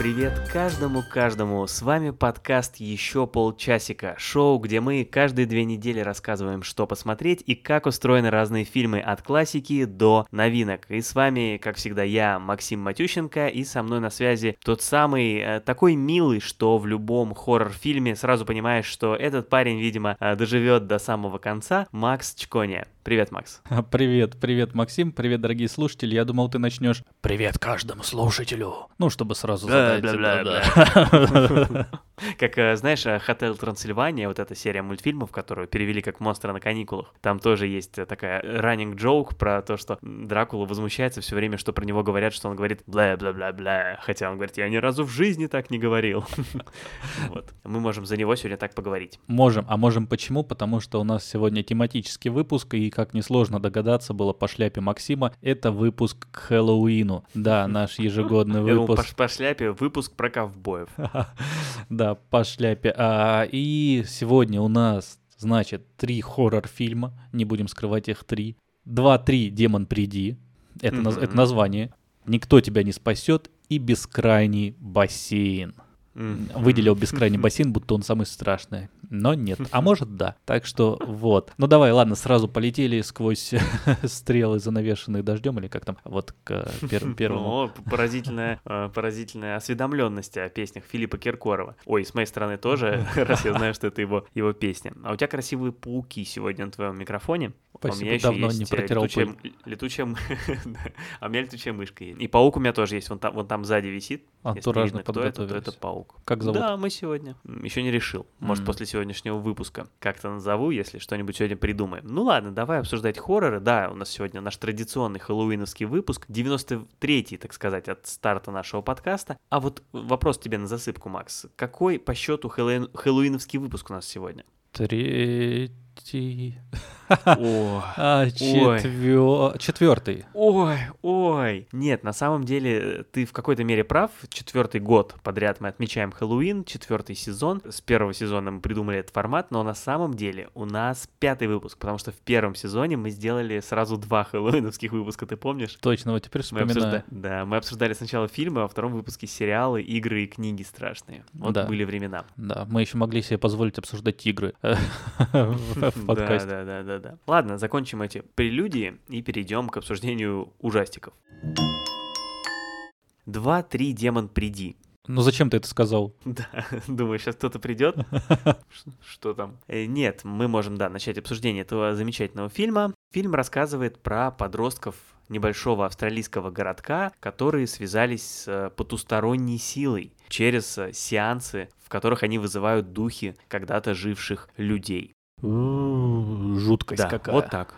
Привет каждому-каждому! С вами подкаст «Еще полчасика» — шоу, где мы каждые две недели рассказываем, что посмотреть и как устроены разные фильмы от классики до новинок. И с вами, как всегда, я, Максим Матющенко, и со мной на связи тот самый, э, такой милый, что в любом хоррор-фильме сразу понимаешь, что этот парень, видимо, э, доживет до самого конца, Макс Чконя. Привет, Макс. Привет, привет, Максим, привет, дорогие слушатели. Я думал, ты начнешь «Привет каждому слушателю». Ну, чтобы сразу задать... Как, э, знаешь, э, «Хотел Трансильвания», вот эта серия мультфильмов, которую перевели как «Монстры на каникулах», там тоже есть э, такая running joke про то, что Дракула возмущается все время, что про него говорят, что он говорит бла-бла-бла-бла, хотя он говорит, я ни разу в жизни так не говорил. Вот. Мы можем за него сегодня так поговорить. Можем. А можем почему? Потому что у нас сегодня тематический выпуск, и, как несложно догадаться, было по шляпе Максима, это выпуск к Хэллоуину. Да, наш ежегодный выпуск. по шляпе выпуск про ковбоев. Да, по шляпе. А, и сегодня у нас, значит, три хоррор-фильма, не будем скрывать их три. Два-три «Демон, приди», это, mm-hmm. это название. «Никто тебя не спасет» и «Бескрайний бассейн». Выделил бескрайний бассейн, будто он самый страшный. Но нет. А может, да. Так что вот. Ну давай, ладно, сразу полетели сквозь стрелы, занавешенные дождем, или как там, вот к пер- первому. О, поразительная, э, поразительная осведомленность о песнях Филиппа Киркорова. Ой, с моей стороны тоже, раз я знаю, что это его, его песня. А у тебя красивые пауки сегодня на твоем микрофоне. Спасибо, у меня еще давно есть не э, протирал летучая, летучая... а у меня летучая мышка есть. И паук у меня тоже есть, вон там, вон там сзади висит. Антуражно кто это, то это паук. Как зовут? Да, мы сегодня. Еще не решил. Может, mm. после сегодняшнего выпуска как-то назову, если что-нибудь сегодня придумаем. Ну ладно, давай обсуждать хорроры. Да, у нас сегодня наш традиционный хэллоуиновский выпуск, 93-й, так сказать, от старта нашего подкаста. А вот вопрос тебе на засыпку, Макс. Какой по счету хэллоуин... хэллоуиновский выпуск у нас сегодня? Третий. А, четвер... Четвертый. Ой, ой. Нет, на самом деле ты в какой-то мере прав. Четвертый год подряд мы отмечаем Хэллоуин, четвертый сезон. С первого сезона мы придумали этот формат, но на самом деле у нас пятый выпуск, потому что в первом сезоне мы сделали сразу два хэллоуиновских выпуска, ты помнишь? Точно, вот теперь вспоминаю. Мы обсужда... Да, мы обсуждали сначала фильмы, а во втором выпуске сериалы, игры и книги страшные. Вот да. были времена. Да, мы еще могли себе позволить обсуждать игры в подкасте. Да, да, да, да. Ладно, закончим эти прелюдии и перейдем к обсуждению ужастиков. Два-три демон приди. Ну зачем ты это сказал? Да, думаю, сейчас кто-то придет. Что там? Э, нет, мы можем, да, начать обсуждение этого замечательного фильма. Фильм рассказывает про подростков небольшого австралийского городка, которые связались с э, потусторонней силой через э, сеансы, в которых они вызывают духи когда-то живших людей. Жуткость да, какая. Вот так.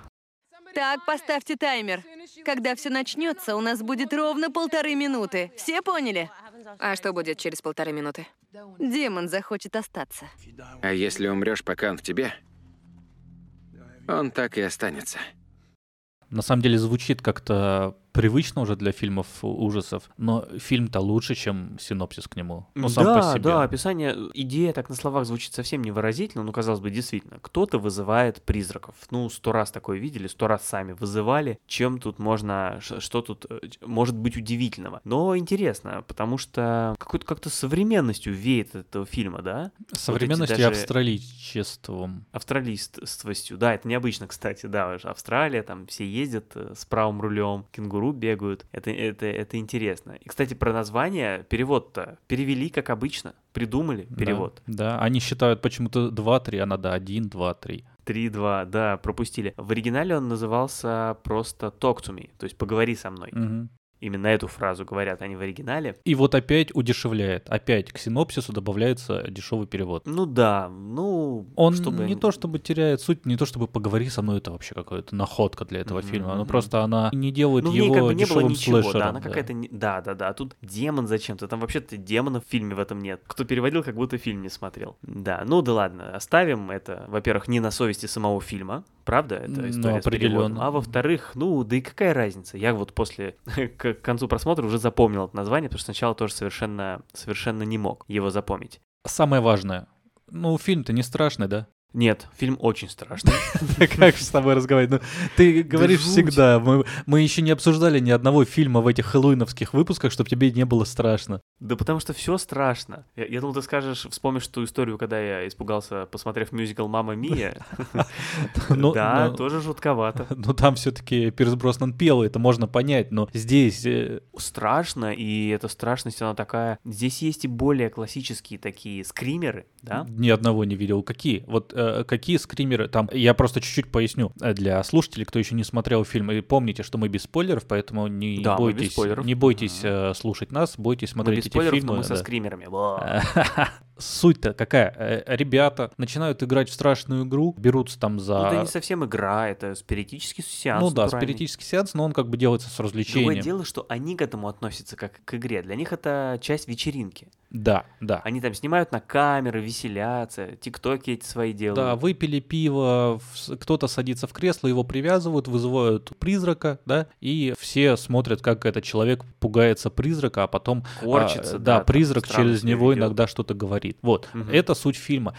Так, поставьте таймер. Когда все начнется, у нас будет ровно полторы минуты. Все поняли? А что будет через полторы минуты? Демон захочет остаться. А если умрешь, пока он в тебе, он так и останется. На самом деле звучит как-то привычно уже для фильмов ужасов, но фильм-то лучше, чем синопсис к нему. Ну, сам да, по себе. да, описание, идея так на словах звучит совсем невыразительно, но, казалось бы, действительно, кто-то вызывает призраков. Ну, сто раз такое видели, сто раз сами вызывали. Чем тут можно, что тут э, может быть удивительного? Но интересно, потому что какой-то как-то современностью веет от этого фильма, да? Современностью вот даже... и австралийчеством. Австралийствостью, да, это необычно, кстати, да, Австралия, там все ездят э, с правым рулем, кенгуру кенгуру бегают. Это, это, это интересно. И, кстати, про название, перевод-то перевели, как обычно. Придумали перевод. Да, да. они считают почему-то 2-3, а надо 1, 2, 3. 3-2, да, пропустили. В оригинале он назывался просто Talk to me, то есть поговори со мной. Угу. Именно эту фразу говорят они в оригинале. И вот опять удешевляет. Опять к синопсису добавляется дешевый перевод. Ну да, ну... Он чтобы... не то чтобы теряет суть, не то чтобы поговори со мной, это вообще какая-то находка для этого mm-hmm. фильма. Ну просто она не делает ну, его как бы не было ничего, слэшером. Да, она да. какая-то... Да, да, да. А тут демон зачем-то. Там вообще-то демона в фильме в этом нет. Кто переводил, как будто фильм не смотрел. Да, ну да ладно, оставим это, во-первых, не на совести самого фильма, правда? Это история ну, определенно. А во-вторых, ну да и какая разница? Я вот после к концу просмотра уже запомнил это название, потому что сначала тоже совершенно, совершенно не мог его запомнить. Самое важное. Ну, фильм-то не страшный, да? Нет, фильм очень страшный. Как с тобой разговаривать? Ну, ты говоришь всегда. Мы, мы еще не обсуждали ни одного фильма в этих хэллоуиновских выпусках, чтобы тебе не было страшно. Да потому что все страшно. Я, я думал, ты скажешь, вспомнишь ту историю, когда я испугался, посмотрев мюзикл «Мама Мия». Ну, Да, ну, тоже жутковато. Ну, там все-таки Пирс Броснан пел, это можно понять, но здесь... э, Страшно, и эта страшность, она такая... Здесь есть и более классические такие скримеры, да? Ни одного не видел. Какие? Вот э, какие скримеры там? Я просто чуть-чуть поясню э, для слушателей, кто еще не смотрел фильм. И помните, что мы без спойлеров, поэтому не Да, мы бойтесь, не бойтесь э, слушать нас, бойтесь Мы смотреть без эти спойлеров, но фильмы. мы со да. скримерами. Суть-то какая? Э, Ребята начинают играть в страшную игру, берутся там за... Ну, это не совсем игра, это спиритический сеанс. Ну да, спиритический сеанс, но он как бы делается с Другое развлечением. дело, что они к этому относятся как к игре. Для них это часть вечеринки. Да, да. Они там снимают на камеры, веселятся, тиктоки эти свои делают. Да, выпили пиво, кто-то садится в кресло, его привязывают, вызывают призрака, да, и все смотрят, как этот человек пугается призрака, а потом а, Корчится, да, да, там призрак через него ведёт. иногда что-то говорит. Вот, Мгм. это суть фильма.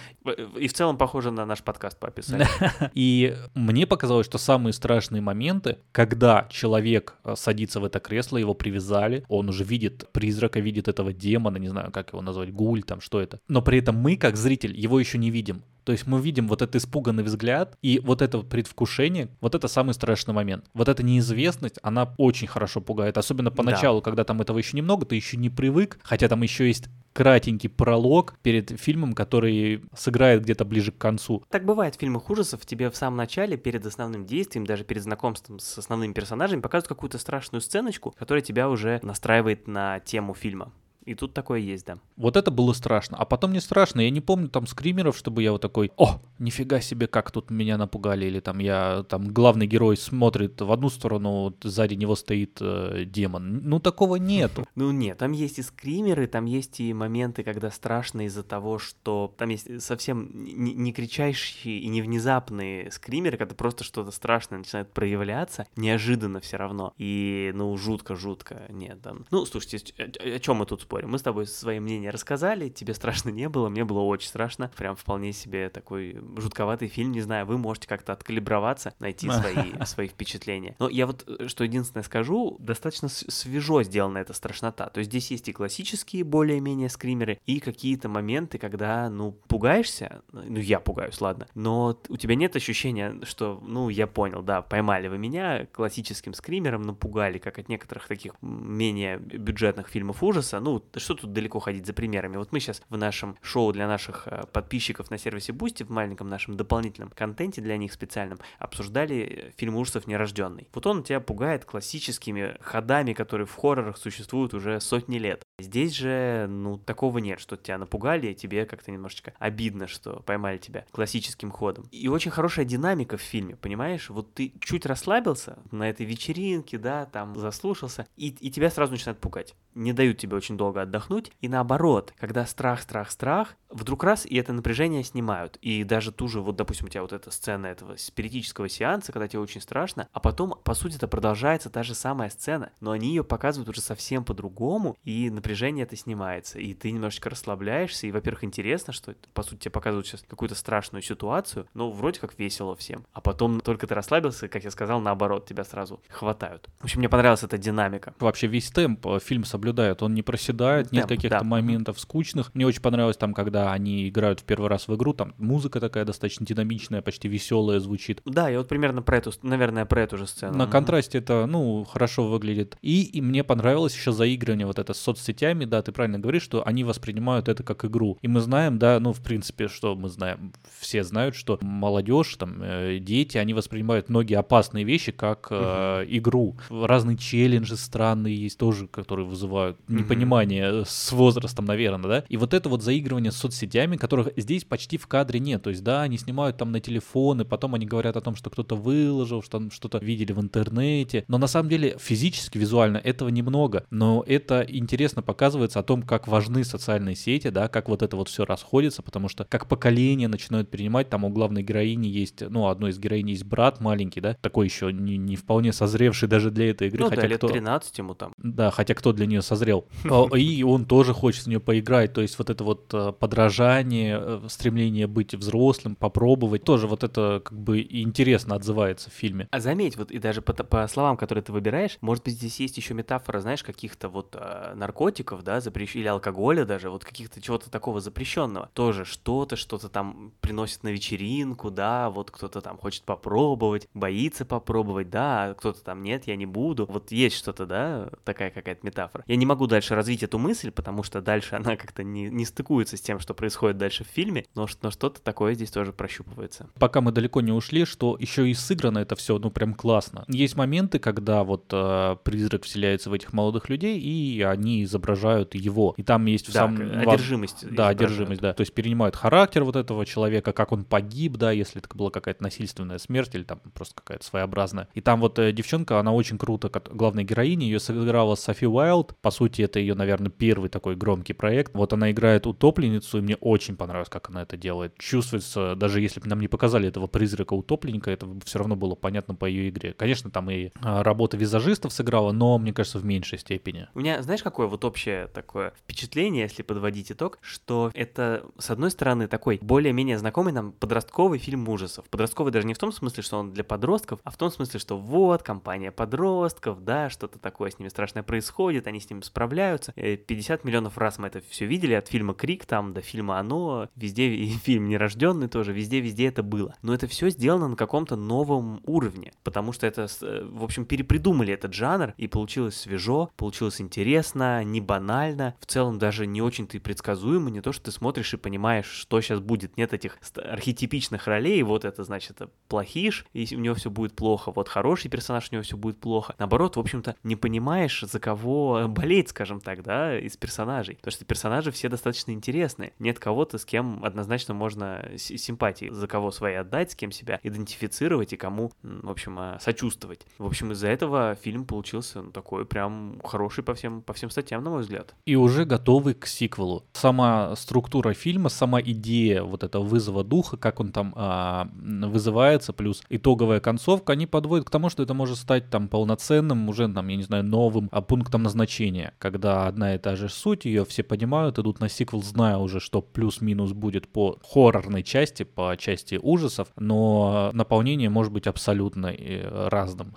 И в целом похоже на наш подкаст по описанию. И мне показалось, что самые страшные моменты, когда человек э, садится в это кресло, его привязали, он уже видит призрака, видит этого демона, не знаю, как его назвать, гуль, там, что это. Но при этом мы, как зритель, его еще не видим. То есть мы видим вот этот испуганный взгляд и вот это вот предвкушение, вот это самый страшный момент. Вот эта неизвестность, она очень хорошо пугает. Особенно поначалу, когда там этого еще немного, ты еще не привык, хотя там еще есть кратенький пролог перед фильмом, который сыграет где-то ближе к концу. Так бывает в фильмах ужасов, тебе в самом начале, перед основным действием, даже перед знакомством с основными персонажами, показывают какую-то страшную сценочку, которая тебя уже настраивает на тему фильма. И тут такое есть, да. Вот это было страшно. А потом не страшно. Я не помню там скримеров, чтобы я вот такой, о, нифига себе, как тут меня напугали. Или там я, там главный герой смотрит в одну сторону, вот сзади него стоит э, демон. Ну, такого нету. Ну нет, там есть и скримеры, там есть и моменты, когда страшно из-за того, что там есть совсем не, не кричащие и не внезапные скримеры, когда просто что-то страшное начинает проявляться, неожиданно все равно. И, ну, жутко-жутко, нет, там. Ну, слушайте, о, чем мы тут спорим? Мы с тобой свои мнения рассказали, тебе страшно не было, мне было очень страшно. Прям вполне себе такой жутковатый фильм, не знаю, вы можете как-то откалиброваться, найти свои, свои впечатления. Но я вот, э, что единственное скажу, достаточно свежо сделана эта страшнота. То есть здесь есть и классические более-менее скримеры, и какие-то моменты, когда, ну, пугаешься, ну, я пугаюсь, ладно, но у тебя нет ощущения, что, ну, я понял, да, поймали вы меня классическим скримером, напугали, как от некоторых таких менее бюджетных фильмов ужаса. Ну, да что тут далеко ходить за примерами? Вот мы сейчас в нашем шоу для наших э, подписчиков на сервисе Boosty, в маленьком нашем дополнительном контенте для них специальном, обсуждали э, фильм ужасов «Нерожденный». Вот он тебя пугает классическими ходами, которые в хоррорах существуют уже сотни лет. Здесь же, ну, такого нет, что тебя напугали, и тебе как-то немножечко обидно, что поймали тебя классическим ходом. И очень хорошая динамика в фильме, понимаешь? Вот ты чуть расслабился на этой вечеринке, да, там заслушался, и, и тебя сразу начинают пугать. Не дают тебе очень долго отдохнуть. И наоборот, когда страх, страх, страх, вдруг раз, и это напряжение снимают. И даже ту же, вот, допустим, у тебя вот эта сцена этого спиритического сеанса, когда тебе очень страшно, а потом, по сути, это продолжается та же самая сцена, но они ее показывают уже совсем по-другому, и напряжение это снимается, и ты немножечко расслабляешься, и, во-первых, интересно, что, по сути, тебе показывают сейчас какую-то страшную ситуацию, но вроде как весело всем. А потом только ты расслабился, как я сказал, наоборот, тебя сразу хватают. В общем, мне понравилась эта динамика. Вообще весь темп э, фильм соблюдает, он не проседает, нет каких-то да. моментов скучных. Мне очень понравилось там, когда они играют в первый раз в игру, там музыка такая достаточно динамичная, почти веселая звучит. Да, я вот примерно про эту, наверное, про эту же сцену. На контрасте это, ну, хорошо выглядит. И, и мне понравилось еще заигрывание вот это с соцсетями, да, ты правильно говоришь, что они воспринимают это как игру. И мы знаем, да, ну, в принципе, что мы знаем, все знают, что молодежь, там, э, дети, они воспринимают многие опасные вещи как э, игру. Разные челленджи странные есть тоже, которые вызывают непонимание с возрастом, наверное, да. И вот это вот заигрывание с соцсетями, которых здесь почти в кадре нет. То есть, да, они снимают там на телефоны, потом они говорят о том, что кто-то выложил, что там что-то видели в интернете. Но на самом деле физически, визуально этого немного. Но это интересно показывается о том, как важны социальные сети, да, как вот это вот все расходится, потому что как поколение начинают принимать, там у главной героини есть, ну, одной из героинь есть брат маленький, да, такой еще не, не вполне созревший даже для этой игры. Ну хотя да, лет кто... 13 ему там. Да, хотя кто для нее созрел. А, И он тоже хочет в нее поиграть. То есть вот это вот э, подражание, э, стремление быть взрослым, попробовать, тоже вот это как бы интересно отзывается в фильме. А заметь, вот и даже по, по словам, которые ты выбираешь, может быть, здесь есть еще метафора, знаешь, каких-то вот э, наркотиков, да, запрещ... или алкоголя даже, вот каких-то чего-то такого запрещенного. Тоже что-то, что-то там приносит на вечеринку, да, вот кто-то там хочет попробовать, боится попробовать, да, а кто-то там нет, я не буду. Вот есть что-то, да, такая какая-то метафора. Я не могу дальше развить эту мысль, потому что дальше она как-то не, не стыкуется с тем, что происходит дальше в фильме, но, но что-то такое здесь тоже прощупывается. Пока мы далеко не ушли, что еще и сыграно это все, ну прям классно. Есть моменты, когда вот э, призрак вселяется в этих молодых людей, и они изображают его. И там есть в Да, самом... одержимость. Да, одержимость, да. То есть перенимают характер вот этого человека, как он погиб, да, если это была какая-то насильственная смерть или там просто какая-то своеобразная. И там вот э, девчонка, она очень круто, как главная героиня, ее сыграла Софи Уайлд. По сути, это ее, наверное, первый такой громкий проект. Вот она играет утопленницу, и мне очень понравилось, как она это делает. Чувствуется, даже если бы нам не показали этого призрака утопленника, это все равно было понятно по ее игре. Конечно, там и а, работа визажистов сыграла, но, мне кажется, в меньшей степени. У меня, знаешь, какое вот общее такое впечатление, если подводить итог, что это, с одной стороны, такой более-менее знакомый нам подростковый фильм ужасов. Подростковый даже не в том смысле, что он для подростков, а в том смысле, что вот, компания подростков, да, что-то такое с ними страшное происходит, они с ним справляются. Э, 50 миллионов раз мы это все видели, от фильма «Крик» там до фильма «Оно», везде, и фильм «Нерожденный» тоже, везде-везде это было. Но это все сделано на каком-то новом уровне, потому что это, э, в общем, перепридумали этот жанр, и получилось свежо, получилось интересно, не банально, в целом даже не очень-то и предсказуемо, не то, что ты смотришь и понимаешь, что сейчас будет, нет этих архетипичных ролей, вот это, значит, э, плохиш, и у него все будет плохо, вот хороший персонаж, у него все будет плохо. Наоборот, в общем-то, не понимаешь, за кого болеть, скажем так, да, из персонажей, потому что персонажи все достаточно интересные, нет кого-то, с кем однозначно можно симпатии, за кого свои отдать, с кем себя идентифицировать и кому, в общем, э, сочувствовать. В общем, из-за этого фильм получился ну, такой прям хороший по всем, по всем статьям, на мой взгляд. и уже готовы к сиквелу. Сама структура фильма, сама идея вот этого вызова духа, как он там а, вызывается, плюс итоговая концовка, они подводят к тому, что это может стать там полноценным, уже там, я не знаю, новым а, пунктом назначения, когда одна и та же суть, ее все понимают, идут на сиквел, зная уже, что плюс-минус будет по хоррорной части, по части ужасов, но наполнение может быть абсолютно э, разным.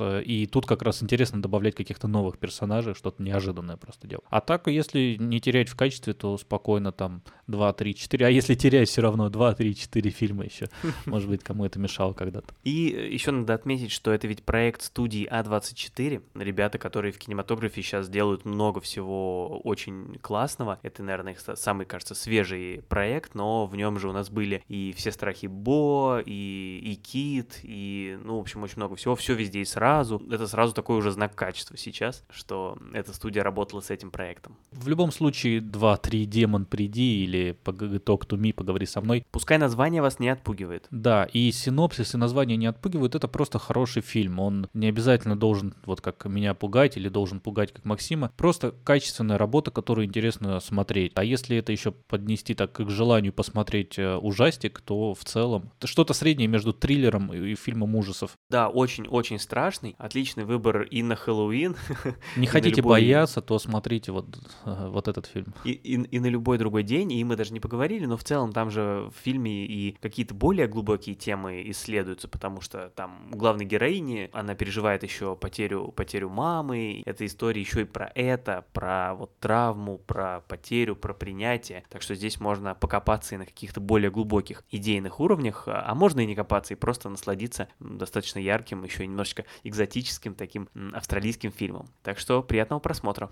И тут как раз интересно добавлять каких-то новых персонажей, что-то неожиданное просто делать. А так, если не терять в качестве, то спокойно там 2, 3, 4. А если терять все равно 2, 3, 4 фильма еще. Может быть, кому это мешало когда-то. И еще надо отметить, что это ведь проект студии А24. Ребята, которые в кинематографе сейчас делают много всего очень классного. Это, наверное, их са- самый, кажется, свежий проект, но в нем же у нас были и «Все страхи Бо», и, и «Кит», и, ну, в общем, очень много всего. Все везде и сразу. Это сразу такой уже знак качества сейчас, что эта студия работала с этим проектом. В любом случае, 2, 3, демон, приди или talk to me, поговори со мной. Пускай название вас не отпугивает. Да, и синопсис, и название не отпугивают, это просто хороший фильм. Он не обязательно должен, вот как меня пугать, или должен пугать, как Максима. Просто качественная работа, которую интересно смотреть. А если это еще поднести так к желанию посмотреть э, ужастик, то в целом что-то среднее между триллером и, фильмом ужасов. Да, очень-очень страшный. Отличный выбор и на Хэллоуин, Не хотите любой- бояться, то смотрите вот, э, вот этот фильм. и, и, и на любой другой день, и мы даже не поговорили, но в целом там же в фильме и какие-то более глубокие темы исследуются, потому что там главной героини, она переживает еще потерю, потерю мамы, это история еще и про это, про вот травму, про потерю, про принятие, так что здесь можно покопаться и на каких-то более глубоких идейных уровнях, а а можно и не копаться, и просто насладиться достаточно ярким, еще немножечко экзотическим таким австралийским фильмом. Так что приятного просмотра.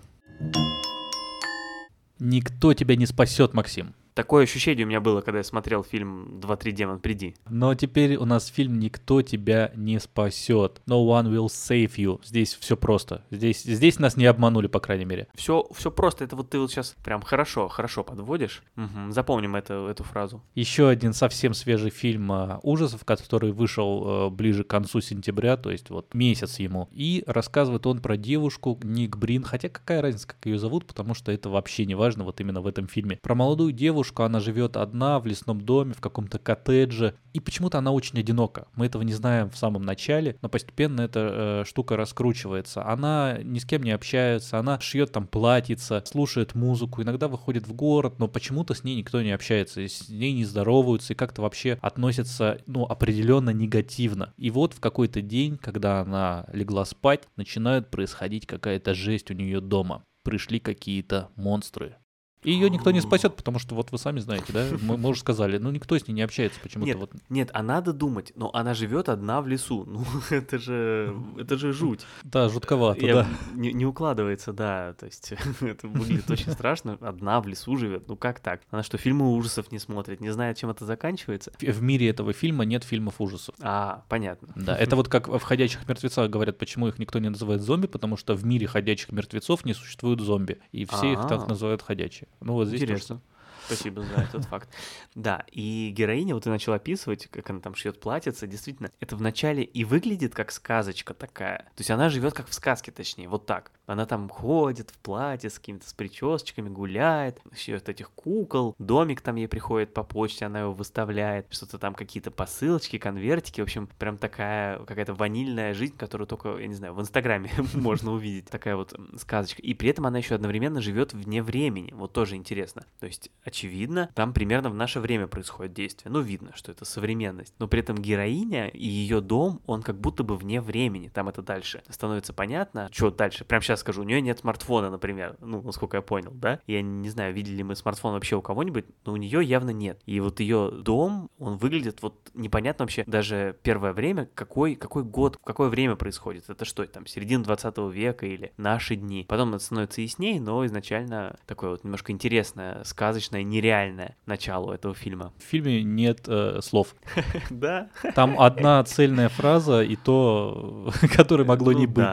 Никто тебя не спасет, Максим. Такое ощущение у меня было, когда я смотрел фильм «2-3 демон, приди». Но теперь у нас фильм «Никто тебя не спасет». No one will save you. Здесь все просто. Здесь, здесь нас не обманули, по крайней мере. Все, все просто. Это вот ты вот сейчас прям хорошо, хорошо подводишь. Мгм, Запомним это, эту фразу. Еще один совсем свежий фильм а, ужасов, который вышел э, ближе к концу сентября, то есть вот месяц ему. И рассказывает он про девушку Ник Брин, хотя какая разница, как ее зовут, потому что это вообще не важно вот именно в этом фильме. Про молодую девушку, она живет одна в лесном доме, в каком-то коттедже, и почему-то она очень одинока. Мы этого не знаем в самом начале, но постепенно эта э, штука раскручивается. Она ни с кем не общается, она шьет там платьица, слушает музыку, иногда выходит в город, но почему-то с ней никто не общается, с ней не здороваются и как-то вообще относятся, ну, определенно негативно. И вот в какой-то день, когда она легла спать, начинает происходить какая-то жесть у нее дома. Пришли какие-то монстры. И ее никто не спасет, потому что вот вы сами знаете, да, мы, мы уже сказали, ну никто с ней не общается почему-то. Нет, Вот. нет, а надо думать, но она живет одна в лесу. Ну, это же, это же жуть. Да, жутковато, Я- да. Не, не укладывается, да. То есть это выглядит очень страшно. Одна в лесу живет. Ну как так? Она что, фильмы ужасов не смотрит, не знает, чем это заканчивается? В в мире этого фильма нет фильмов ужасов. А, понятно. Да, это вот как в «Ходячих мертвецах» говорят, почему их никто не называет зомби, потому что в мире ходячих мертвецов не существует зомби, и все их так А. называют ходячие. Ну вот здесь тоже Интересно. Спасибо за этот факт. Да, и героиня, вот ты начал описывать, как она там шьет платьице, действительно, это вначале и выглядит как сказочка такая. То есть она живет как в сказке, точнее, вот так. Она там ходит в платье с какими-то с причесочками, гуляет, шьет этих кукол, домик там ей приходит по почте, она его выставляет, что-то там какие-то посылочки, конвертики, в общем, прям такая какая-то ванильная жизнь, которую только, я не знаю, в Инстаграме можно увидеть. Такая вот сказочка. И при этом она еще одновременно живет вне времени. Вот тоже интересно. То есть, очевидно, там примерно в наше время происходит действие. Ну, видно, что это современность. Но при этом героиня и ее дом, он как будто бы вне времени. Там это дальше становится понятно. Что дальше? Прям сейчас скажу. У нее нет смартфона, например. Ну, насколько я понял, да? Я не знаю, видели ли мы смартфон вообще у кого-нибудь, но у нее явно нет. И вот ее дом, он выглядит вот непонятно вообще даже первое время, какой, какой год, в какое время происходит. Это что, там, середина 20 века или наши дни. Потом это становится яснее, но изначально такое вот немножко интересное, сказочное, нереальное начало этого фильма. В фильме нет э, слов. Да. Там одна цельная фраза, и то, которой могло не быть.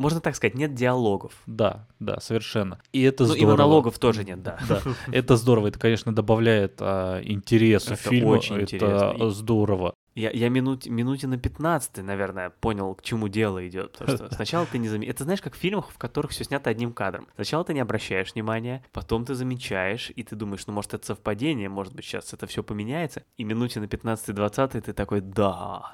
Можно так сказать, нет диалогов. Да, да, совершенно. И это Ну и здорово. монологов тоже нет, да. Да, это здорово. Это, конечно, добавляет а, интересу Это фильму. очень это интересно. И- здорово. Я, я минут, минуте на 15, наверное, понял, к чему дело идет. Потому что сначала ты не заметишь. Это знаешь, как в фильмах, в которых все снято одним кадром. Сначала ты не обращаешь внимания, потом ты замечаешь, и ты думаешь, ну, может, это совпадение, может быть, сейчас это все поменяется. И минуте на 15-20 ты такой, да,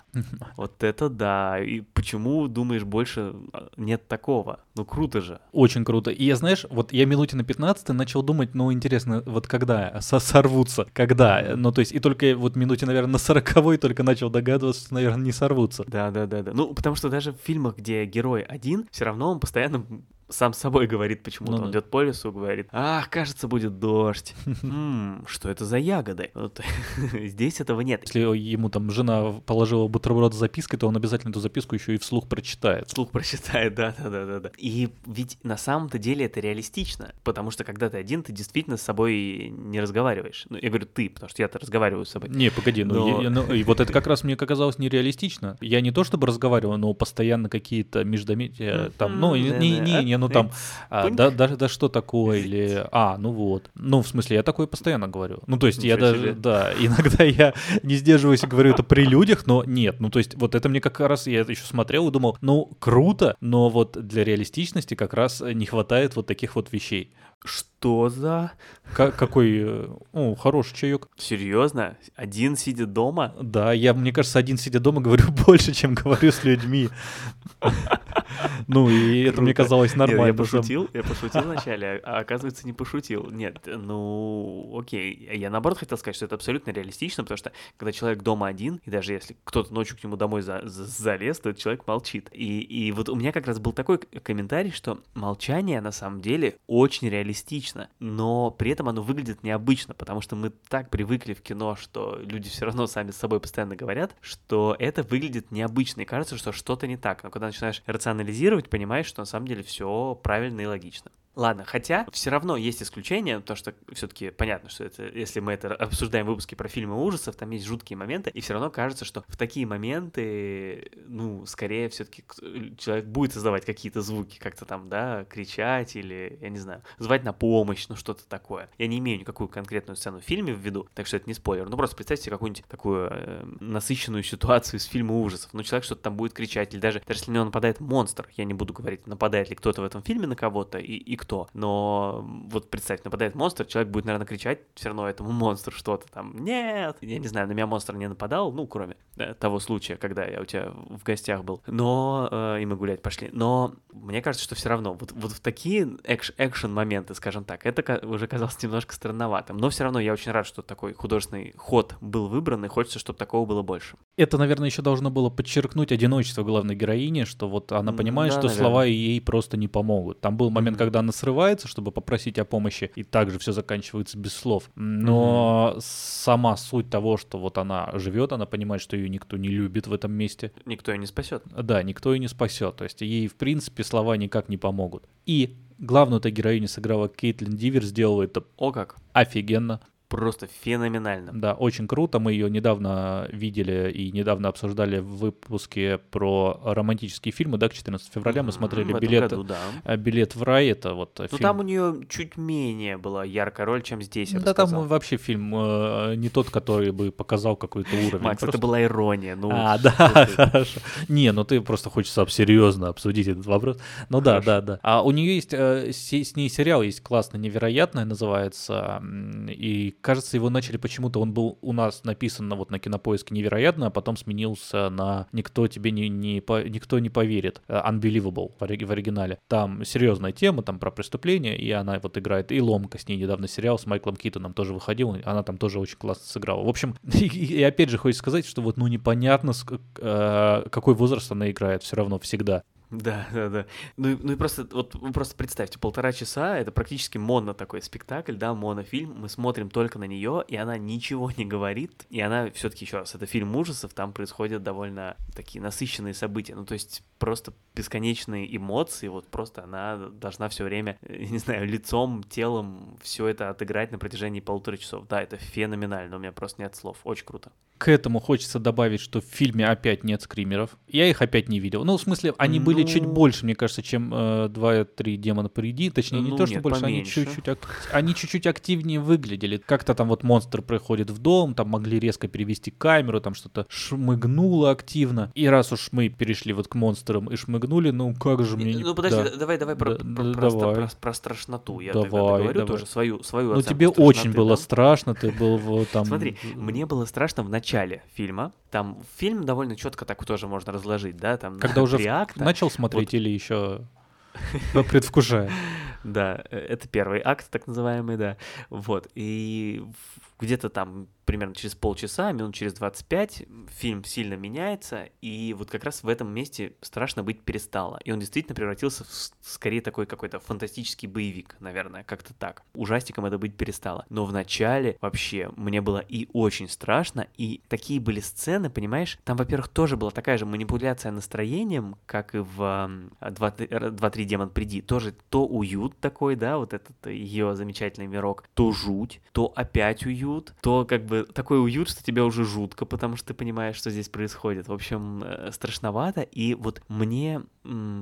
вот это да. И почему, думаешь, больше а, нет такого? Ну, круто же. Очень круто. И я, знаешь, вот я минуте на 15 начал думать, ну, интересно, вот когда со- сорвутся, когда? Ну, то есть, и только вот минуте, наверное, на 40 только начал догадываться, что, наверное, не сорвутся. Да, да, да, да. Ну, потому что даже в фильмах, где герой один, все равно он постоянно сам с собой говорит почему-то. Ну он да. идет по лесу, говорит, ах, кажется, будет дождь. М, Что это за ягоды? Вот Здесь этого нет. Если ему там жена положила бутерброд с запиской, то он обязательно эту записку еще и вслух прочитает. Слух прочитает, да, да, да, да, да. И ведь на самом-то деле это реалистично, потому что когда ты один, ты действительно с собой не разговариваешь. Ну, я говорю ты, потому что я-то разговариваю с собой. Не, погоди, ну, Но- я- я- ну, и вот это как раз мне казалось нереалистично. Я не то чтобы разговаривал, но постоянно какие-то междометия там, ну, не, не, не, не, ну там, а, да, да, да что такое, или, а, ну вот. Ну, в смысле, я такое постоянно говорю. Ну, то есть я Ничего даже, себе. да, иногда я не сдерживаюсь и говорю это при людях, но нет, ну, то есть вот это мне как раз, я еще смотрел и думал, ну, круто, но вот для реалистичности как раз не хватает вот таких вот вещей. Что за... Ка- какой, о, хороший чаек. Серьезно? Один сидит дома? Да, я, мне кажется, один сидя дома говорю больше, чем говорю с людьми. Ну, и это мне казалось нормально. я пошутил, я пошутил вначале, а оказывается не пошутил. Нет, ну, окей. Я наоборот хотел сказать, что это абсолютно реалистично, потому что когда человек дома один, и даже если кто-то ночью к нему домой за- за- залез, то этот человек молчит. И, вот у меня как раз был такой к- комментарий, что молчание на самом деле очень реалистично, но при этом оно выглядит необычно, потому что мы так привыкли в кино, что люди все равно сами с собой постоянно говорят, что это выглядит необычно, и кажется, что что-то не так. Но когда начинаешь рационализировать, понимаешь, что на самом деле все правильно и логично. Ладно, хотя все равно есть исключения, потому что все-таки понятно, что это, если мы это обсуждаем в выпуске про фильмы ужасов, там есть жуткие моменты, и все равно кажется, что в такие моменты, ну, скорее все-таки человек будет создавать какие-то звуки, как-то там, да, кричать или, я не знаю, звать на помощь, ну, что-то такое. Я не имею никакую конкретную сцену в фильме в виду, так что это не спойлер. Ну, просто представьте какую-нибудь такую э, насыщенную ситуацию из фильма ужасов. Ну, человек что-то там будет кричать, или даже, даже если на него нападает монстр, я не буду говорить, нападает ли кто-то в этом фильме на кого-то и, и кто. Но вот представь, нападает монстр, человек будет, наверное, кричать все равно этому монстру что-то там. Нет! Я не знаю, на меня монстр не нападал, ну, кроме да, того случая, когда я у тебя в гостях был. Но, э, и мы гулять пошли. Но мне кажется, что все равно вот, вот в такие экш экшен-моменты, скажем так, это уже казалось немножко странноватым. Но все равно я очень рад, что такой художественный ход был выбран, и хочется, чтобы такого было больше. Это, наверное, еще должно было подчеркнуть одиночество главной героини, что вот она понимает, да, что наверное. слова ей просто не помогут. Там был момент, mm-hmm. когда она срывается, чтобы попросить о помощи, и также все заканчивается без слов. Но mm-hmm. сама суть того, что вот она живет, она понимает, что ее никто не любит в этом месте. Никто ее не спасет. Да, никто ее не спасет. То есть ей, в принципе, слова никак не помогут. И главную-то героиню сыграла Кейтлин Дивер, сделала это О как. офигенно просто феноменально. Да, очень круто. Мы ее недавно видели и недавно обсуждали в выпуске про романтические фильмы, да, к 14 февраля мы смотрели в билет, году, да. Э, билет в рай, это вот Ну фильм... там у нее чуть менее была яркая роль, чем здесь, я Да там сказал. вообще фильм э, не тот, который бы показал какой-то уровень. Макс, просто... это была ирония. Ну, а, да, хорошо. Не, ну ты просто хочешь серьезно обсудить этот вопрос. Ну да, да, да. А у нее есть, э, с ней сериал есть классно невероятное, называется, и кажется, его начали почему-то, он был у нас написан на, вот на кинопоиске невероятно, а потом сменился на «Никто тебе не, не, по, никто не поверит», э, «Unbelievable» в, в оригинале. Там серьезная тема, там про преступление, и она вот играет, и «Ломка» с ней недавно сериал с Майклом Китоном тоже выходил, она там тоже очень классно сыграла. В общем, и, опять же хочется сказать, что вот ну непонятно, э, какой возраст она играет все равно всегда. Да, да, да. Ну, ну и просто, вот вы просто представьте, полтора часа это практически моно такой спектакль, да, монофильм. Мы смотрим только на нее, и она ничего не говорит. И она все-таки еще раз, это фильм ужасов, там происходят довольно такие насыщенные события. Ну, то есть просто бесконечные эмоции, вот просто она должна все время, не знаю, лицом, телом все это отыграть на протяжении полутора часов. Да, это феноменально, у меня просто нет слов. Очень круто. К этому хочется добавить, что в фильме опять нет скримеров. Я их опять не видел. Ну, в смысле, они ну... были чуть больше, мне кажется, чем э, 2-3 демона приди. Точнее, не ну, то, что нет, больше, поменьше. они чуть-чуть, ак... они чуть-чуть активнее выглядели. Как-то там вот монстр приходит в дом, там могли резко перевести камеру, там что-то шмыгнуло активно. И раз уж мы перешли вот к монстрам и шмыгнули, ну как же мне... Ну, подожди, да. давай, давай про, да, про, давай. Про, про, страшноту. Я давай, говорю давай. тоже свою, свою Ну, тебе очень было да? страшно, ты был там... Смотри, мне было страшно в начале фильма. Там фильм довольно четко так тоже можно разложить, да, там Когда уже акта. начал смотреть вот. или еще предвкушая? Да, э, это первый акт, так называемый, да. Вот. И где-то там примерно через полчаса, минут через 25, фильм сильно меняется, и вот как раз в этом месте страшно быть перестало. И он действительно превратился в скорее такой какой-то фантастический боевик, наверное, как-то так. Ужастиком это быть перестало. Но в начале вообще мне было и очень страшно, и такие были сцены, понимаешь, там, во-первых, тоже была такая же манипуляция настроением, как и в 2-3 Демон Приди. Тоже то уют такой, да, вот этот ее замечательный мирок, то жуть, то опять уют, то как бы такой уют, что тебе уже жутко, потому что ты понимаешь, что здесь происходит. В общем, э, страшновато. И вот мне,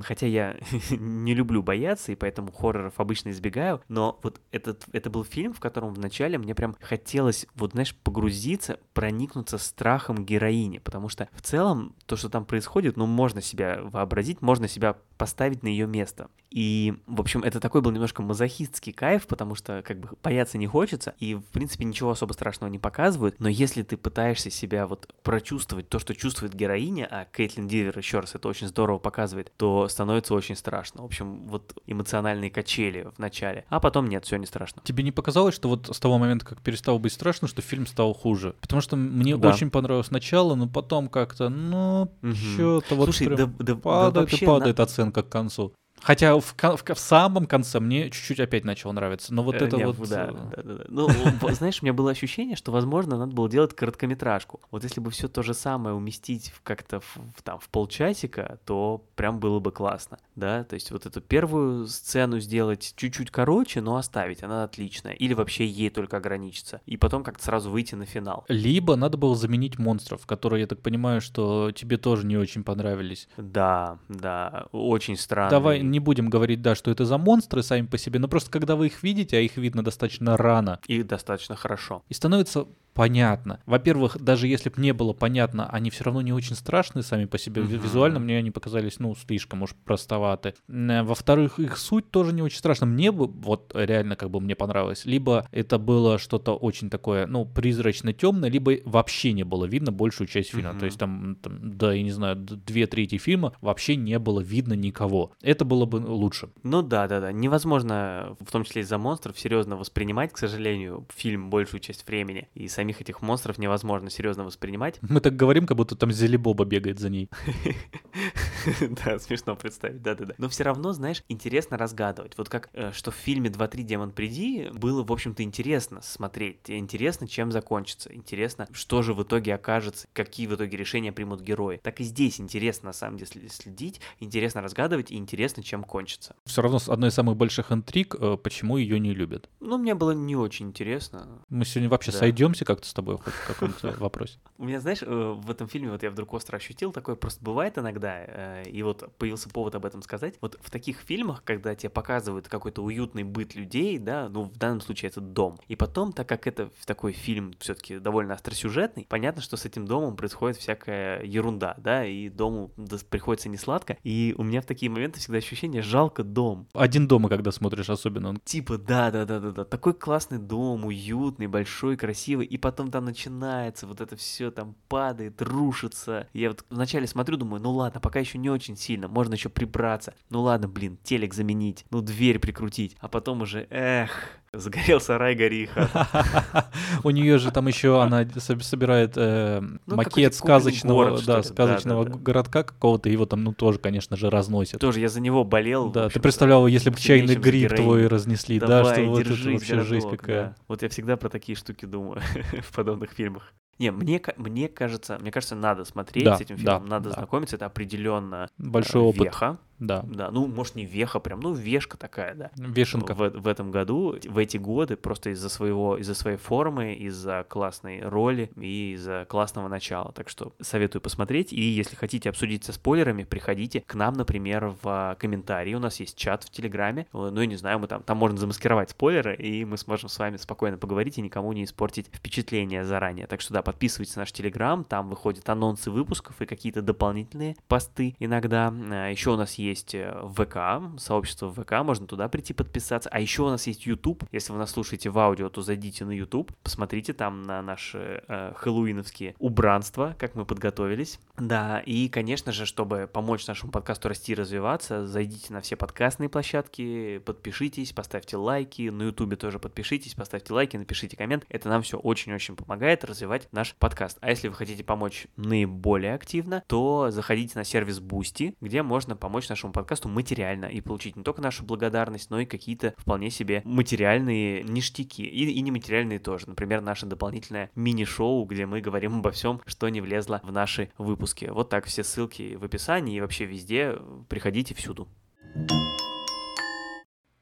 хотя я не люблю бояться, и поэтому хорроров обычно избегаю, но вот этот, это был фильм, в котором вначале мне прям хотелось, вот знаешь, погрузиться, проникнуться страхом героини, потому что в целом то, что там происходит, ну, можно себя вообразить, можно себя поставить на ее место. И, в общем, это такой был немножко мазохистский кайф, потому что как бы бояться не хочется, и, в принципе, ничего особо страшного не показывают, но если ты пытаешься себя вот прочувствовать то, что чувствует героиня, а Кейтлин Дивер, еще раз, это очень здорово показывает, то становится очень страшно. В общем, вот эмоциональные качели в начале, а потом нет, все не страшно. Тебе не показалось, что вот с того момента, как перестало быть страшно, что фильм стал хуже? Потому что мне да. очень понравилось начало, но потом как-то, ну, угу. что-то вот Слушай, да, да, падает да, и падает на... оценка к концу. Хотя в, в в самом конце мне чуть-чуть опять начало нравиться. Но вот Э, это не, вот... Да, э, да, да, да. Ну, знаешь, у меня было ощущение, что, возможно, надо было делать короткометражку. Вот если бы все то же самое уместить как-то в, в там в полчасика, то прям было бы классно, да? То есть вот эту первую сцену сделать чуть-чуть короче, но оставить, она отличная. Или вообще ей только ограничиться. И потом как-то сразу выйти на финал. Либо надо было заменить монстров, которые, я так понимаю, что тебе тоже не очень понравились. Да, да, очень странно. Давай не будем говорить, да, что это за монстры сами по себе, но просто когда вы их видите, а их видно достаточно рано, И достаточно хорошо. и становится понятно. Во-первых, даже если бы не было понятно, они все равно не очень страшные сами по себе. Мгм. Визуально мне они показались, ну, слишком уж простоваты. М, Во-вторых, их суть тоже не очень страшна. Мне бы, вот реально как бы мне понравилось. Либо это было что-то очень такое, ну, призрачно темное, либо вообще не было видно большую часть фильма. Мгм. То есть там, там, да, я не знаю, две трети фильма вообще не было видно никого. Это было бы лучше. Ну да, да, да. Невозможно, в том числе из-за монстров, серьезно воспринимать, к сожалению, фильм большую часть времени. И самих этих монстров невозможно серьезно воспринимать. Мы так говорим, как будто там Зелебоба бегает за ней. Да, смешно представить, да-да-да. Но все равно, знаешь, интересно разгадывать. Вот как, э, что в фильме «2-3 демон приди» было, в общем-то, интересно смотреть. Интересно, чем закончится. Интересно, что же в итоге окажется, какие в итоге решения примут герои. Так и здесь интересно, на самом деле, следить, интересно разгадывать и интересно, чем кончится. Все равно одной из самых больших интриг, э, почему ее не любят. Ну, мне было не очень интересно. Мы сегодня вообще Да. сойдемся как-то с тобой хоть в каком-то вопросе. У меня, знаешь, э, в этом фильме вот я вдруг остро ощутил, такое просто бывает иногда, и вот появился повод об этом сказать. Вот в таких фильмах, когда тебе показывают какой-то уютный быт людей, да, ну, в данном случае это дом, и потом, так как это такой фильм все-таки довольно остросюжетный, понятно, что с этим домом происходит всякая ерунда, да, и дому приходится не сладко, и у меня в такие моменты всегда ощущение «жалко дом». Один дома, когда смотришь, особенно. он- Типа, да, да, да, да, да. Такой классный дом, уютный, большой, красивый. И потом там начинается вот это все там падает, рушится. Я вот вначале смотрю, думаю, ну ладно, пока еще не очень сильно, можно еще прибраться. Ну ладно, блин, телек заменить, ну дверь прикрутить. А потом уже, эх, сгорел сарай, гори. У нее же там еще она соб- собирает э, Ну, макет сказочного, да, сказочного городка какого-то, его там, ну, тоже, конечно же, разносят. Тоже я за него болел. Да, ты представлял, если бы чайный гриб твой разнесли, да, что вот это вообще городок, какая. Вот я всегда про такие штуки думаю в подобных фильмах. Не, мне, мне кажется, мне кажется, надо смотреть Да, с этим да, фильмом, надо да. знакомиться, это определенно Большой э, опыт, веха, да. да, ну, может, не веха прям, ну, вешка такая, да. Вешенка. В, в этом году, в эти годы, просто из-за своего, из-за своей формы, из-за классной роли и из-за классного начала. Так что советую посмотреть. И если хотите обсудить со спойлерами, приходите к нам, например, в а, комментарии. У нас есть чат в Телеграме. Э, Ну, я не знаю, мы там, там можно замаскировать спойлеры, и мы сможем с вами спокойно поговорить и никому не испортить впечатление заранее. Так что да, подписывайтесь на наш Телеграм, там выходят анонсы выпусков и какие-то дополнительные посты иногда. А, Еще у нас есть э, ВК, сообщество ВК, можно туда прийти подписаться. А еще у нас есть YouTube. Если вы нас слушаете в аудио, то зайдите на YouTube, посмотрите там на наши э, хэллоуиновские убранства, как мы подготовились. Да, и, конечно же, чтобы помочь нашему подкасту расти и развиваться, зайдите на все подкастные площадки, подпишитесь, поставьте лайки, на YouTube тоже подпишитесь, поставьте лайки, напишите коммент. Это нам все очень-очень помогает развивать наш подкаст. А если вы хотите помочь наиболее активно, то заходите на сервис Boosty, где можно помочь нашему подкасту материально и получить не только нашу благодарность, но и какие-то вполне себе материальные ништяки. И, и нематериальные тоже. Например, наше дополнительное мини-шоу, где мы говорим обо всем, что не влезло в наши выпуски. Вот так все ссылки в описании и вообще везде. Приходите всюду.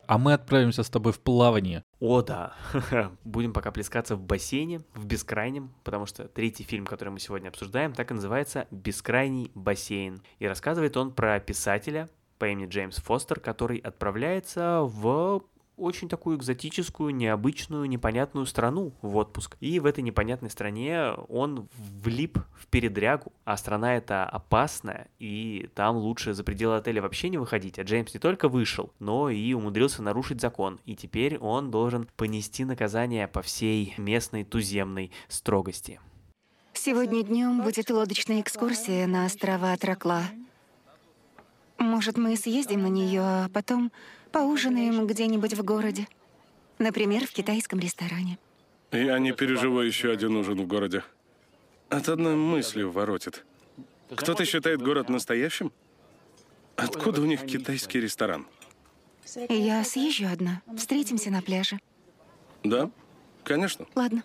А мы отправимся с тобой в плавание. О, да. Будем пока плескаться в бассейне, в бескрайнем, потому что третий фильм, который мы сегодня обсуждаем, так и называется «Бескрайний бассейн». И рассказывает он про писателя по имени Джеймс Фостер, который отправляется в очень такую экзотическую, необычную, непонятную страну в отпуск. И в этой непонятной стране он влип в передрягу, а страна эта опасная, и там лучше за пределы отеля вообще не выходить. А Джеймс не только вышел, но и умудрился нарушить закон. И теперь он должен понести наказание по всей местной туземной строгости. Сегодня днем будет лодочная экскурсия на острова Тракла. Может, мы съездим на нее, а потом поужинаем где-нибудь в городе. Например, в китайском ресторане. Я не переживу еще один ужин в городе. От одной мысли воротит. Кто-то считает город настоящим? Откуда у них китайский ресторан? Я съезжу одна. Встретимся на пляже. Да, конечно. Ладно.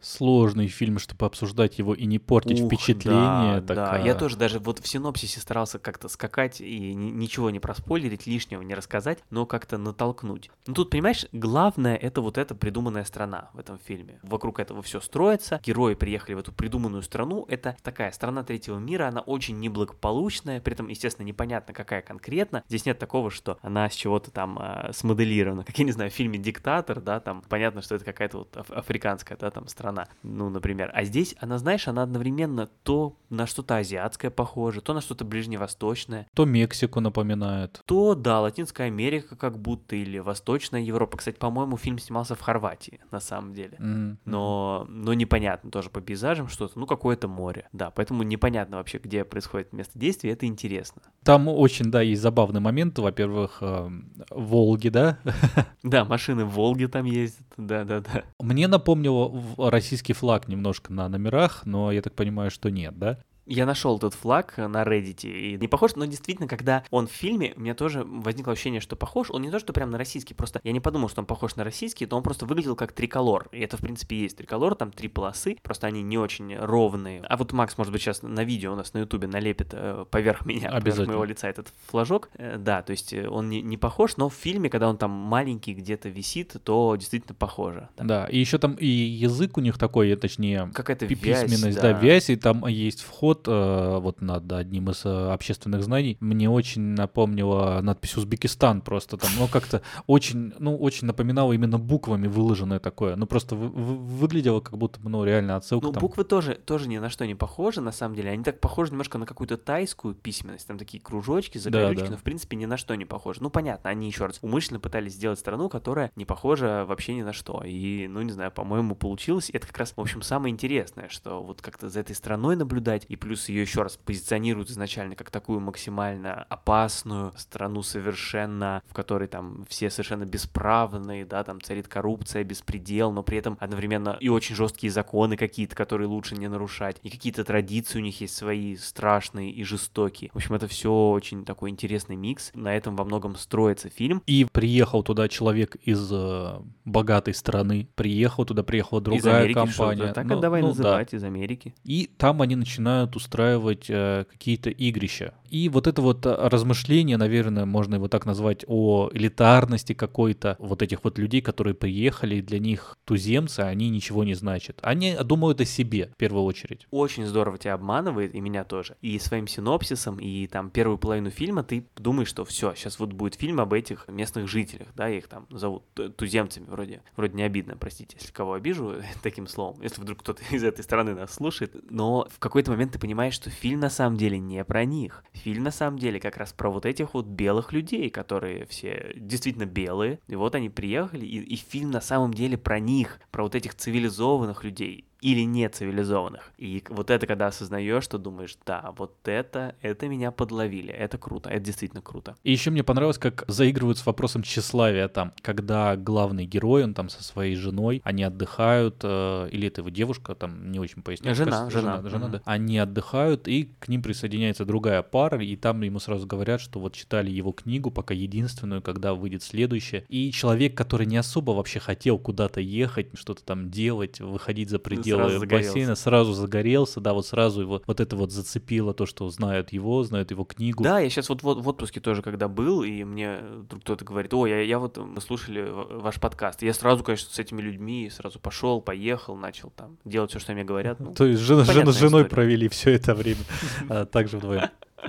Сложный фильм, чтобы обсуждать его и не портить Ух, впечатление. Да, да. Я тоже даже вот в синопсисе старался как-то скакать и ни- ничего не проспойлерить, лишнего не рассказать, но как-то натолкнуть. Ну тут, понимаешь, главное это вот эта придуманная страна в этом фильме. Вокруг этого все строится, герои приехали в эту придуманную страну. Это такая страна третьего мира, она очень неблагополучная, при этом, естественно, непонятно какая конкретно. Здесь нет такого, что она с чего-то там э, смоделирована. Как я не знаю, в фильме «Диктатор», да, там понятно, что это какая-то вот аф- африканская, да, там страна, ну, например. А здесь она, знаешь, она одновременно то на что-то азиатское похоже, то на что-то ближневосточное, То Мексику напоминает. то, да, Латинская Америка как будто, или Восточная Европа. Кстати, по-моему, фильм снимался в Хорватии, на самом деле. М, Но, но непонятно тоже по пейзажам что-то, ну какое-то море, да, поэтому непонятно вообще, где происходит место действия, это интересно. Там очень, да, есть забавный момент. Во-первых, эм, Волги, да? Да, машины в Волге там ездят, да-да-да. Мне напомнило российский флаг немножко на номерах, но я так понимаю, что нет, да? Я нашел этот флаг на Reddit, и не похож, но действительно, когда он в фильме, у меня тоже возникло ощущение, что похож. Он не то, что прям на российский, просто я не подумал, что он похож на российский, то он просто выглядел как триколор. И это, в принципе, и есть триколор, там три полосы, просто они не очень ровные. А вот Макс, может быть, сейчас на видео у нас на ютубе налепит э, поверх меня, поверх моего лица этот флажок. Э, да, то есть э, он не, не похож, но в фильме, когда он там маленький где-то висит, то действительно похоже. Да. Да, и еще там и язык у них такой, э, точнее, Какая-то пи- вязь, письменность, да. вязь, и там есть вход э, вот над одним из э, общественных знаний. Мне очень напомнило надпись Узбекистан просто там, ну как-то очень, ну очень напоминало именно буквами выложенное такое, ну просто вы- вы- выглядело как будто, ну реально отсылка Ну, там. буквы тоже, тоже ни на что не похожи, на самом деле. Они так похожи немножко на какую-то тайскую письменность. Там такие кружочки, закорючки, да. но в принципе ни на что не похожи. Ну, понятно, они еще раз умышленно пытались сделать страну, которая не похожа вообще ни на что. И, ну, не знаю, по-моему, получилось. И это как раз, в общем, самое интересное, что вот как-то за этой страной наблюдать, и плюс ее еще раз позиционируют изначально как такую максимально опасную страну совершенно, в которой там все совершенно бесправные, да, там царит коррупция, беспредел, но при этом одновременно и очень жесткие законы какие-то, которые лучше не нарушать, и какие-то традиции у них есть свои страшные и жестокие. В общем, это все очень такой интересный микс. На этом во многом строится фильм. И приехал туда человек из э, богатой страны, приехал туда, приехала другая из Америки, компания. что-то. Так Ну, давай ну да. называть, из Америки. И там они начинают устраивать э, какие-то игрища. И вот это вот э, размышление, наверное, можно его так назвать, о элитарности какой-то вот этих вот людей, которые приехали, для них туземцы, они ничего не значат. Они думают о себе в первую очередь. очень здорово тебя обманывает, и меня тоже. И своим синопсисом, и там первую половину фильма ты думаешь, что все, сейчас вот будет фильм об этих местных жителях, да, их там зовут т- туземцами вроде. Вроде не обидно, простите, если кого обижу таким словом, если вдруг кто-то из этой страны нас слушает. Но в какой-то момент ты понимаешь, что фильм на самом деле не про них. Фильм на самом деле как раз про вот этих вот белых людей, которые все действительно белые. И вот они приехали, и, и фильм на самом деле про них, про вот этих цивилизованных людей или не цивилизованных. И вот это, когда осознаешь, что думаешь, да, вот это, это меня подловили, это круто, это действительно круто. И еще мне понравилось, как заигрывают с вопросом тщеславия там, когда главный герой, он там со своей женой, они отдыхают, э, или это его девушка, там не очень поясню. Жена, Кажется, жена, жена, мгм. да. Они отдыхают, и к ним присоединяется другая пара, и там ему сразу говорят, что вот читали его книгу, пока единственную, когда выйдет следующая. И человек, который не особо вообще хотел куда-то ехать, что-то там делать, выходить за пределы Сразу загорелся. бассейна, сразу загорелся, да, вот сразу его вот это вот зацепило, то, что знают его, знают его книгу. Да, я сейчас вот, вот в отпуске тоже, когда был, и мне вдруг кто-то говорит, о, я, я вот, мы слушали в- ваш подкаст. И Я сразу, конечно, с этими людьми сразу пошел, поехал, начал там делать все, что мне говорят. Ну, То есть жена, жена с женой история. провели все это время а, также вдвоем.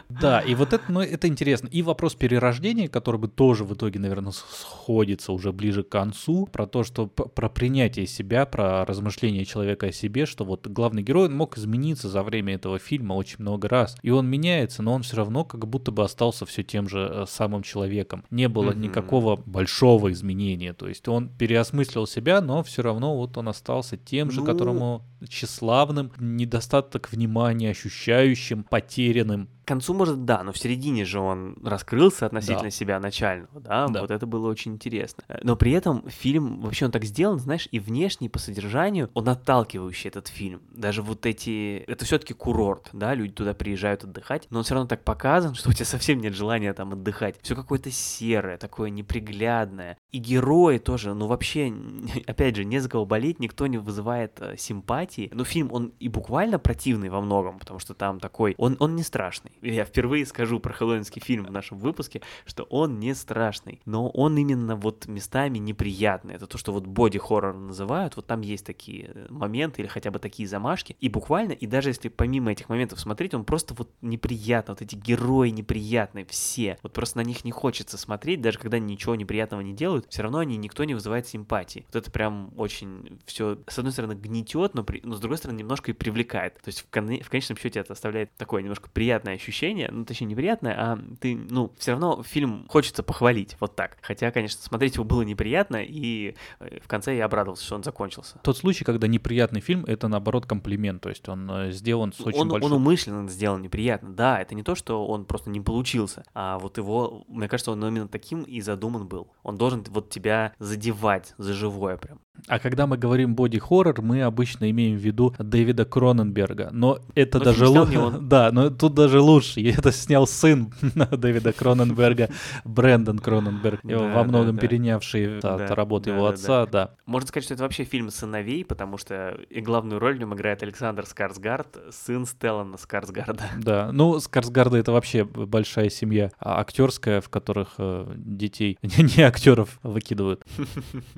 Да, и вот это, ну, это интересно. И вопрос перерождения, который бы тоже в итоге, наверное, сходится уже ближе к концу, про то, что про принятие себя, про размышление человека о себе, что вот главный герой он мог измениться за время этого фильма очень много раз. И он меняется, но он все равно как будто бы остался все тем же э, самым человеком. Не было Мгм. никакого большого изменения. То есть он переосмыслил себя, но все равно вот он остался тем же, Ну, которому тщеславным, недостаток внимания ощущающим, потерянным. Концу может, да, но в середине же он раскрылся относительно Да. себя начального, да? Да. вот это было очень интересно. Э, Но при этом фильм, вообще он так сделан, знаешь, и внешне, и по содержанию, он отталкивающий этот фильм. Даже вот эти, это все-таки курорт, да, люди туда приезжают отдыхать, но он все равно так показан, что у тебя совсем нет желания там отдыхать. Все какое-то серое, такое неприглядное. И герои тоже, ну вообще, опять же, не за кого болеть, никто не вызывает э, симпатии. Но фильм, он и буквально противный во многом, потому что там такой, он, он не страшный. Я впервые скажу про хэллоуинский фильм в нашем выпуске, что он не страшный, но он именно вот местами неприятный. Это то, что вот боди-хоррор называют, вот там есть такие э, моменты или хотя бы такие замашки. И буквально, и даже если помимо этих моментов смотреть, он просто вот неприятно, вот эти герои неприятные, все. Вот просто на них не хочется смотреть, даже когда ничего неприятного не делают, все равно они никто не вызывает симпатии. Вот это прям очень все, с одной стороны, гнетет, но, при- но с другой стороны, немножко и привлекает. То есть в, коне- в конечном счете это оставляет такое немножко приятное ощущение, ну, точнее, неприятное, а ты, ну, все равно фильм хочется похвалить, вот так. Хотя, конечно, смотреть его было неприятно, и э, в конце я обрадовался, что он закончился. Тот случай, когда неприятный фильм, это наоборот комплимент, то есть он э, сделан с очень он, большой... он умышленно сделан неприятно. Да, это не то, что он просто не получился, а вот его, мне кажется, он именно таким и задуман был. Он должен вот тебя задевать за живое прям. А когда мы говорим боди-хоррор, мы обычно имеем в виду Дэвида Кроненберга. Но это Но даже лучше. Да, но тут даже лучше. Это снял сын Дэвида Кроненберга, Брэндон Кроненберг, Да, во многом да, да. перенявший от Да, работы да, его да, отца, да. Можно сказать, что это вообще фильм сыновей, потому что и главную роль в нем играет Александр Скарсгард, сын Стеллана Скарсгарда. Да, ну, Скарсгарда это вообще большая семья а, актерская, в которых э, детей, не актеров, выкидывают.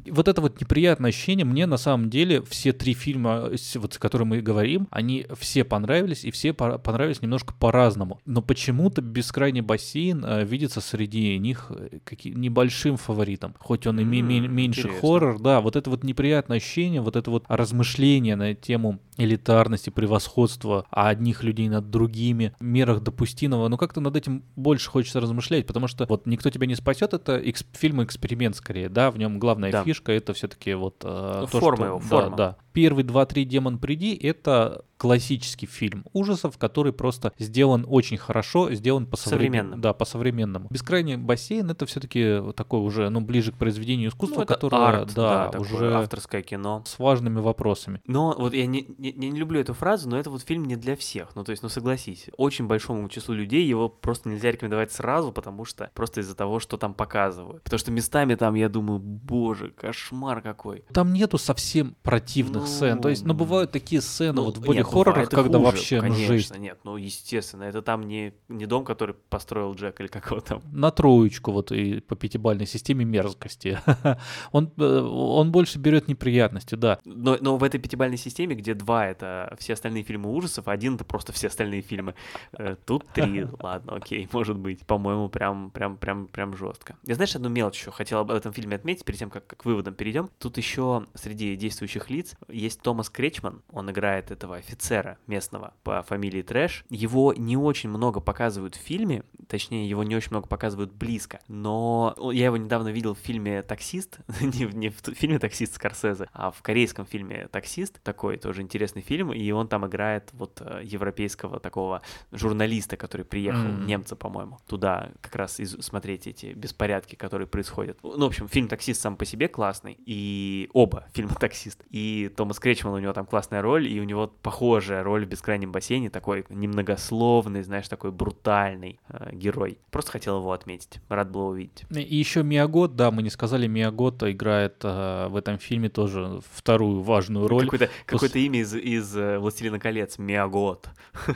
Вот это вот неприятное ощущение, мне на самом деле все три фильма, с- вот, с которыми мы говорим, они все понравились, и все по- понравились немножко по-разному. Но почему-то «Бескрайний бассейн» э, видится среди них э, каки- небольшим фаворитом. Хоть он и ме- М, меньше интересно. хоррор, да, вот это вот неприятное ощущение, вот это вот размышление на тему элитарности, превосходства одних людей над другими, мерах допустимого, но как-то над этим больше хочется размышлять, потому что вот «Никто тебя не спасет» — это экс- фильм-эксперимент скорее, да, в нем главная Да. фишка — это все-таки вот э, то, Форма что- его, да, форма. да. Первый, два, три «Демон, приди» — это классический фильм ужасов, который просто сделан очень хорошо, сделан по современному. Да, по современному. «Бескрайний бассейн» — это все-таки такой уже, ну, ближе к произведению искусства, Ну, которое, арт, да, такое уже авторское кино. с важными вопросами. Но вот я не, не, не люблю эту фразу, но это вот фильм не для всех. Ну, то есть, ну согласись, очень большому числу людей его просто нельзя рекомендовать сразу, потому что просто из-за того, что там показывают. Потому что местами там, я думаю, боже, кошмар какой. Там нету совсем противных Ну, сцен. То есть, ну, бывают такие сцены Ну, вот в боди-хоррорах, бывает и когда хуже, вообще, ну, конечно, жесть. нет, ну, естественно, это там не, не дом, который построил Джек или как его там. На троечку вот и по пятибалльной системе мерзкости. он, э, он больше берет неприятности, да. Но, но в этой пятибалльной системе, где два это все остальные фильмы ужасов, один это просто все остальные фильмы. э, Тут три, ладно, окей, может быть. По-моему, прям, прям, прям, прям жестко. Я знаешь, одну мелочь еще хотел об этом фильме отметить, перед тем, как к выводам перейдем. Тут еще среди действующих лиц есть Томас Кречман. Он играет этого офицера местного по фамилии Трэш. Его не очень много показывают в фильме, точнее, его не очень много показывают близко. Но я его недавно видел в фильме «Таксист», не, в- не в фильме «Таксист» Скорсезе, а в корейском фильме «Таксист», такой тоже интересный фильм, и он там играет вот э, европейского такого журналиста, который приехал, М. немца, по-моему, туда как раз из- смотреть эти беспорядки, которые происходят. Ну, в общем, фильм «Таксист» сам по себе классный, и оба фильма «Таксист». И Томас Кречман, у него там классная роль, и у него похожая роль в «Бескрайнем бассейне», такой немногословный, знаешь, такой брутальный э, герой. Просто хотел его отметить. Рад был увидеть. И еще Миагот, да, мы не сказали, Миагот играет э, в этом фильме тоже вторую важную роль. Какое-то, какое-то имя из, из э, «Властелина колец». Миагот.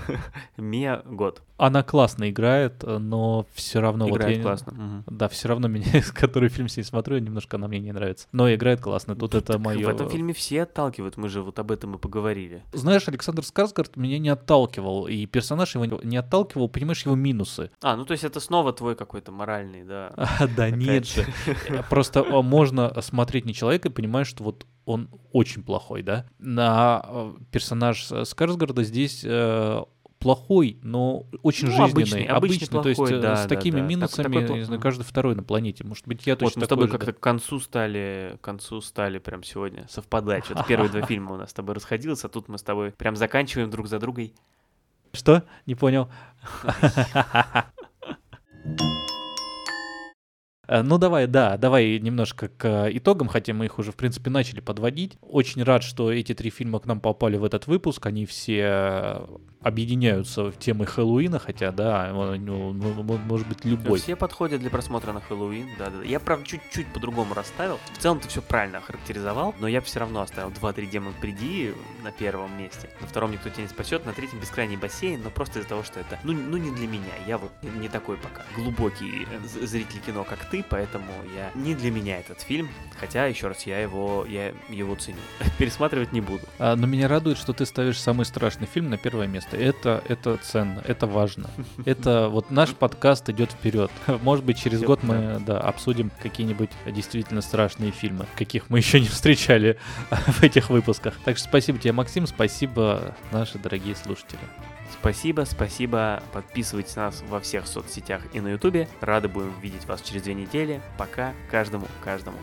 Миагот. Она классно играет, но все равно вот Играет я- классно. Мгм. Да, все равно меня, который фильм с ней смотрю, немножко она мне не нравится. Но играет классно. Тут это мое. В этом фильме все отталкивают, мы же вот об этом и поговорили. Знаешь, Александр Скарсгард меня не отталкивал, и персонаж его не отталкивал, понимаешь, его минусы. А, ну то есть это снова твой какой-то моральный, да. А, да нет же. Просто а, можно смотреть на человека и понимаешь, что вот он очень плохой, да? На э, персонаж э, Скарсгарда здесь э, плохой, но очень Ну, обычный, жизненный. обычный то есть плохой, э, да, с да, такими да. Минусами, такой плох- не знаю, каждый второй на планете. Может быть, я Вот точно мы с такой тобой как-то к концу стали, к концу стали прям сегодня совпадать. Что-то первые два фильма у нас с тобой расходились, а тут мы с тобой прям заканчиваем друг за другой. Что? Не понял. Э, Ну давай, да, давай немножко к итогам, хотя мы их уже, в принципе, начали подводить. Очень рад, что эти три фильма к нам попали в этот выпуск. Они все э, объединяются в темы Хэллоуина, хотя, да, ну, ну, ну, может быть, любой. Все подходят для просмотра на Хэллоуин, да, да. Я, правда, чуть-чуть по-другому расставил. В целом ты все правильно охарактеризовал, но я все равно оставил 2-3 демон приди на первом месте. На втором никто тебя не спасет, на третьем бескрайний бассейн, но просто из-за того, что это, ну, ну не для меня. Я вот не, такой пока глубокий э, зритель кино, как ты, поэтому я не для меня этот фильм. Хотя, еще раз, я его, я его ценю. Пересматривать не буду. А, но меня радует, что ты ставишь самый страшный фильм на первое место. Это, это ценно, это важно. Это вот наш подкаст идет вперед. Может быть, через год мы да, обсудим какие-нибудь действительно страшные фильмы, каких мы еще не встречали в этих выпусках. Так что спасибо тебе, Максим, спасибо, наши дорогие слушатели. Спасибо, спасибо. Подписывайтесь на нас во всех соцсетях и на ютубе. Рады будем видеть вас через две недели. Пока. Каждому, каждому.